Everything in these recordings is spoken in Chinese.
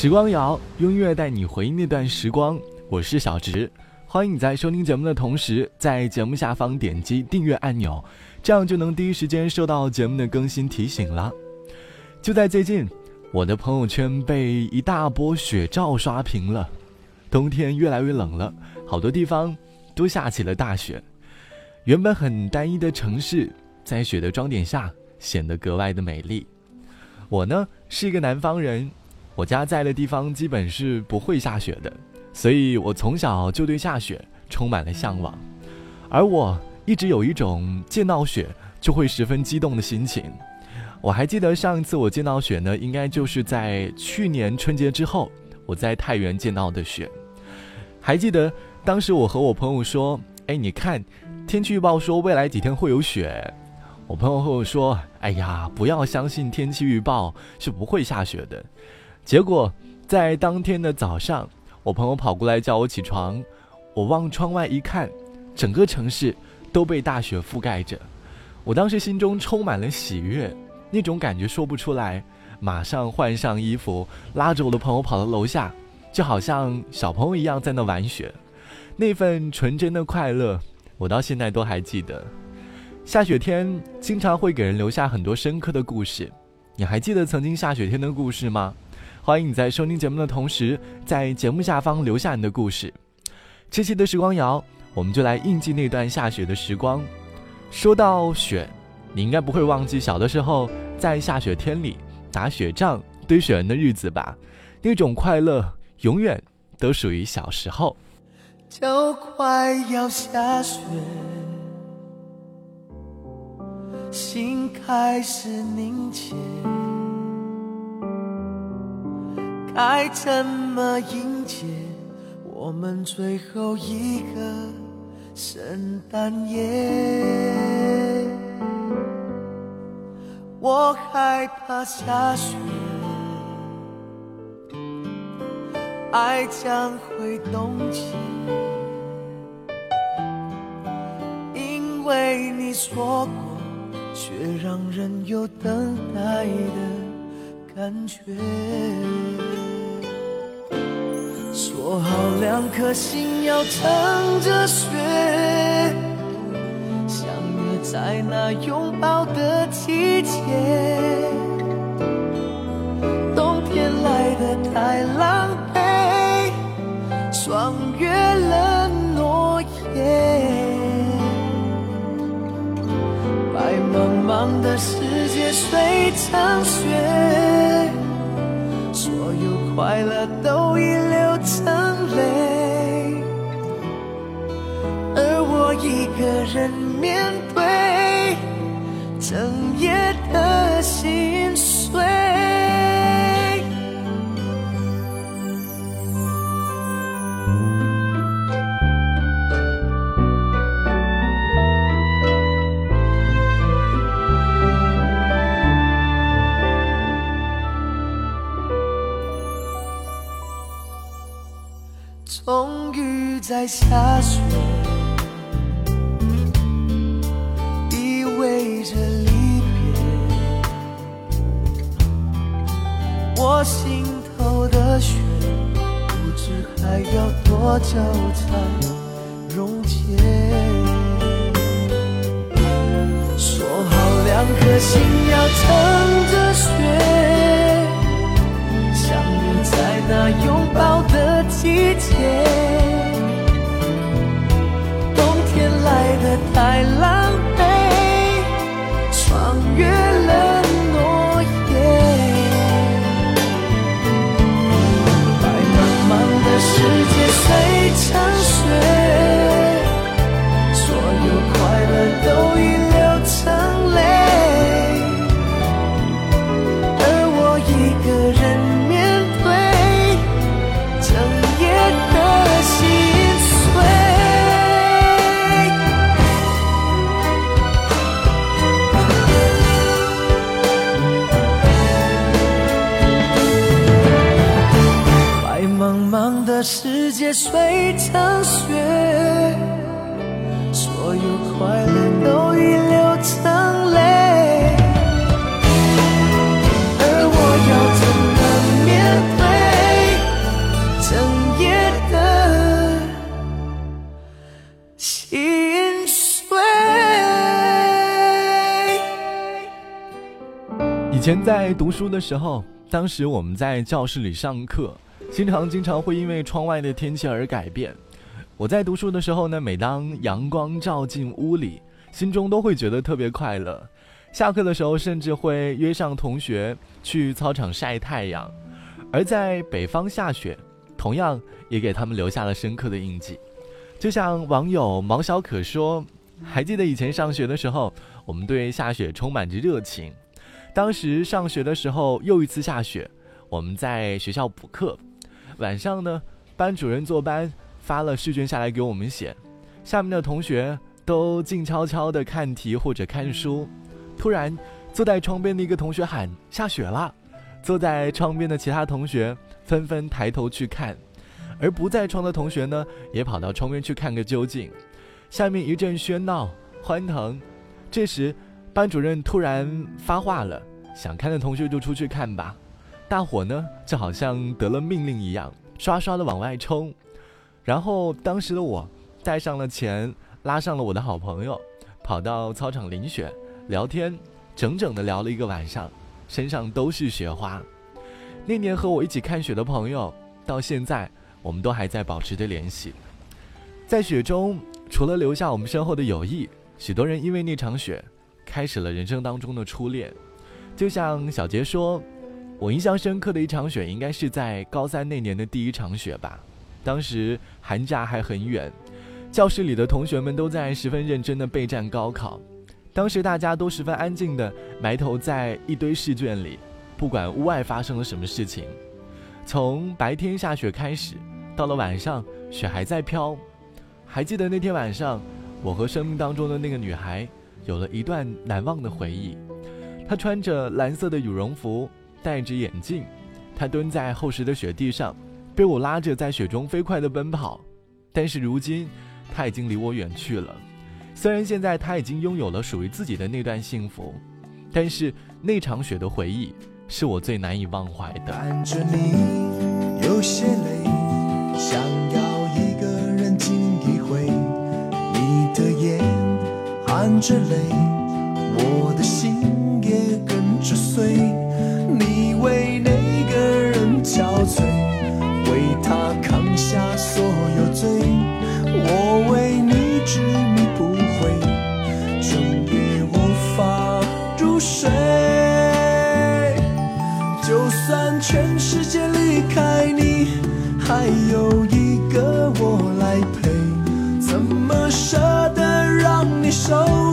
时光谣，用音乐带你回忆那段时光。我是小直，欢迎你在收听节目的同时，在节目下方点击订阅按钮，这样就能第一时间收到节目的更新提醒了。就在最近，我的朋友圈被一大波雪照刷屏了。冬天越来越冷了，好多地方都下起了大雪。原本很单一的城市，在雪的装点下显得格外的美丽。我呢是一个南方人。我家在的地方基本是不会下雪的，所以我从小就对下雪充满了向往，而我一直有一种见到雪就会十分激动的心情。我还记得上一次我见到雪呢，应该就是在去年春节之后，我在太原见到的雪。还记得当时我和我朋友说：“哎，你看，天气预报说未来几天会有雪。”我朋友和我说：“哎呀，不要相信天气预报，是不会下雪的。”结果，在当天的早上，我朋友跑过来叫我起床。我望窗外一看，整个城市都被大雪覆盖着。我当时心中充满了喜悦，那种感觉说不出来。马上换上衣服，拉着我的朋友跑到楼下，就好像小朋友一样在那玩雪。那份纯真的快乐，我到现在都还记得。下雪天经常会给人留下很多深刻的故事。你还记得曾经下雪天的故事吗？欢迎你在收听节目的同时，在节目下方留下你的故事。这期的时光谣，我们就来印记那段下雪的时光。说到雪，你应该不会忘记小的时候在下雪天里打雪仗、堆雪人的日子吧？那种快乐永远都属于小时候。就快要下雪，心开始凝结。爱怎么迎接我们最后一个圣诞夜？我害怕下雪，爱将会冻结，因为你说过，却让人有等待的感觉。说好两颗心要乘着雪，相约在那拥抱的季节。冬天来的太狼狈，霜越了诺言。白茫茫的世界碎成雪，快乐都已流。成泪，而我一个人面对在下雪，意味着离别。我心头的雪，不知还要多久才溶解。说好两颗心要乘着雪，相约在那拥抱的季节冬天来的太晚前在读书的时候，当时我们在教室里上课，经常经常会因为窗外的天气而改变。我在读书的时候呢，每当阳光照进屋里，心中都会觉得特别快乐。下课的时候，甚至会约上同学去操场晒太阳。而在北方下雪，同样也给他们留下了深刻的印记。就像网友毛小可说：“还记得以前上学的时候，我们对下雪充满着热情。当时上学的时候，又一次下雪，我们在学校补课。晚上呢，班主任坐班发了试卷下来给我们写，下面的同学都静悄悄地看题或者看书。突然，坐在窗边的一个同学喊：下雪了！坐在窗边的其他同学纷纷抬头去看，而不在窗的同学呢，也跑到窗边去看个究竟。下面一阵喧闹欢腾，这时，班主任突然发话了：“想看的同学就出去看吧。”大伙呢，就好像得了命令一样，刷刷的往外冲。然后，当时的我带上了钱，拉上了我的好朋友，跑到操场淋雪聊天，整整的聊了一个晚上。身上都是雪花。那年和我一起看雪的朋友，到现在我们都还在保持着联系。在雪中，除了留下我们身后的友谊，许多人因为那场雪，开始了人生当中的初恋。就像小杰说，我印象深刻的一场雪，应该是在高三那年的第一场雪吧。当时寒假还很远，教室里的同学们都在十分认真的备战高考。当时大家都十分安静的埋头在一堆试卷里，不管屋外发生了什么事情。从白天下雪开始，到了晚上雪还在飘。还记得那天晚上，我和生命当中的那个女孩有了一段难忘的回忆。他穿着蓝色的羽绒服，戴着眼镜，他蹲在厚实的雪地上，被我拉着在雪中飞快地奔跑。但是如今，他已经离我远去了。虽然现在他已经拥有了属于自己的那段幸福，但是那场雪的回忆是我最难以忘怀的。看着你有些累，想要一个人静一回，你的眼含着泪，我的心也跟着碎。你为那个人憔悴，为他扛下所有罪，我为你执迷不悔，整夜无法入。睡，就算全世界离开你，还有一个我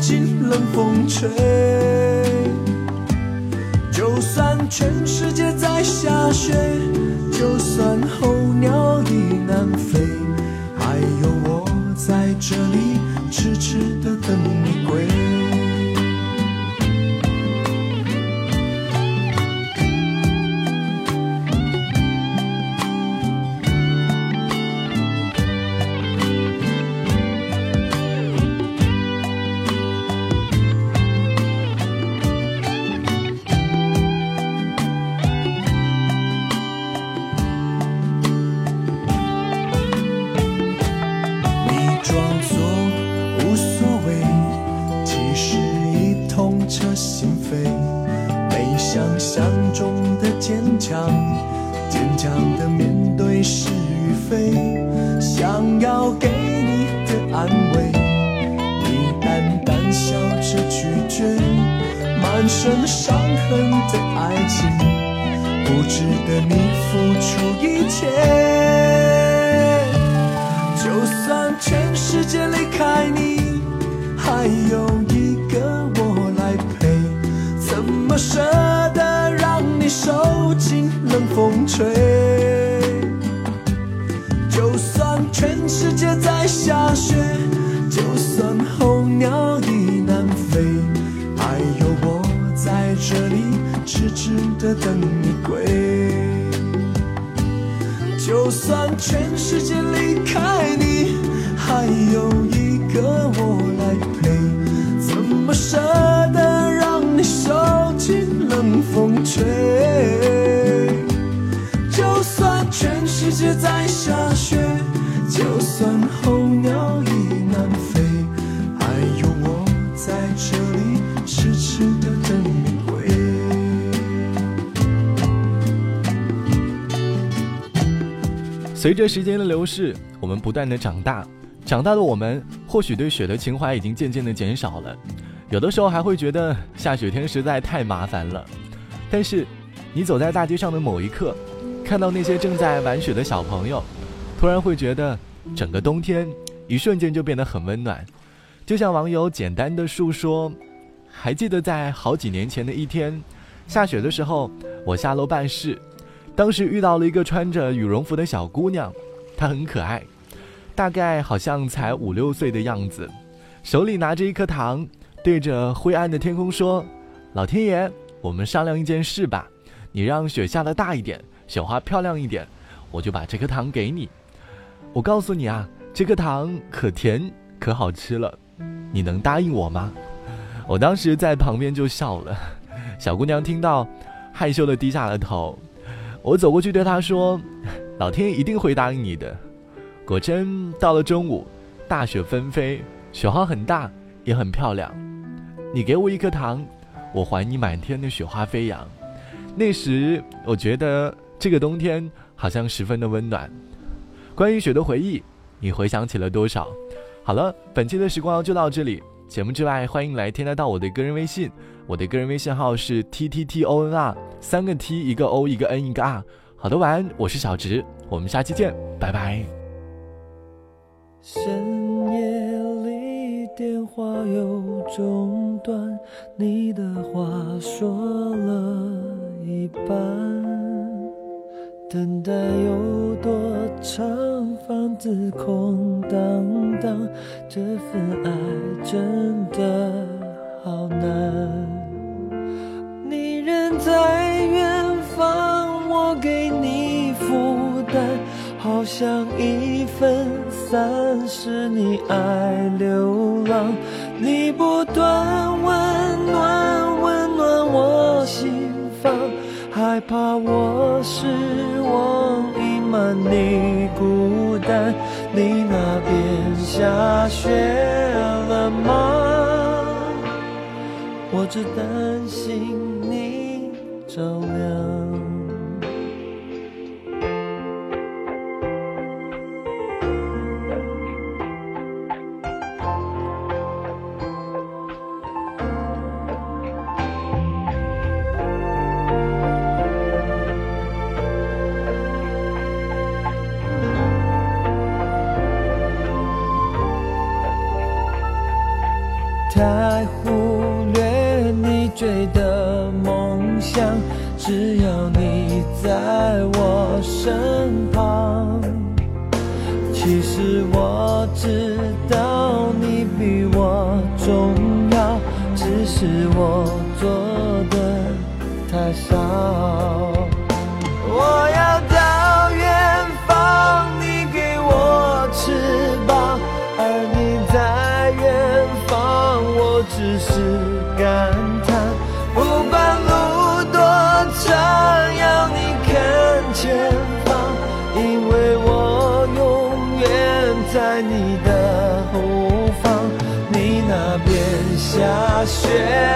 经冷风吹？就算全世界在下雪，就算候鸟已南飞，还有我在这里痴痴强的面对是与非，想要给你的安慰，你淡淡笑着拒绝，满身伤痕的爱情，不值得你付出一切。就算全世界离开你，还有一个我来陪，怎么舍？的等你归，就算全世界离开你，还有一个我。随着时间的流逝，我们不断的长大，长大的我们或许对雪的情怀已经渐渐的减少了，有的时候还会觉得下雪天实在太麻烦了。但是，你走在大街上的某一刻，看到那些正在玩雪的小朋友，突然会觉得整个冬天一瞬间就变得很温暖。就像网友简单的述说，还记得在好几年前的一天，下雪的时候，我下楼办事。当时遇到了一个穿着羽绒服的小姑娘，她很可爱，大概好像才五六岁的样子，手里拿着一颗糖，对着灰暗的天空说：“老天爷，我们商量一件事吧，你让雪下的大一点，雪花漂亮一点，我就把这颗糖给你。我告诉你啊，这颗糖可甜可好吃了，你能答应我吗？”我当时在旁边就笑了，小姑娘听到，害羞的低下了头。我走过去对他说：“老天一定会答应你的。”果真到了中午，大雪纷飞，雪花很大，也很漂亮。你给我一颗糖，我还你满天的雪花飞扬。那时我觉得这个冬天好像十分的温暖。关于雪的回忆，你回想起了多少？好了，本期的时光就到这里。节目之外，欢迎来添加到我的个人微信，我的个人微信号是 t t t o n r，三个 t 一个 o 一个 n 一个 r。好的，晚安，我是小直，我们下期见，拜拜。深夜里电话又中断，你的话说了一半。等待有多长，房子空荡荡，这份爱真的好难。你人在远方，我给你负担，好像一分三是你爱流浪。你不断温暖，温暖我心房。害怕我失望，满你孤单。你那边下雪了吗？我只担心你着凉。在我身旁。其实我知道你比我重要，只是我雪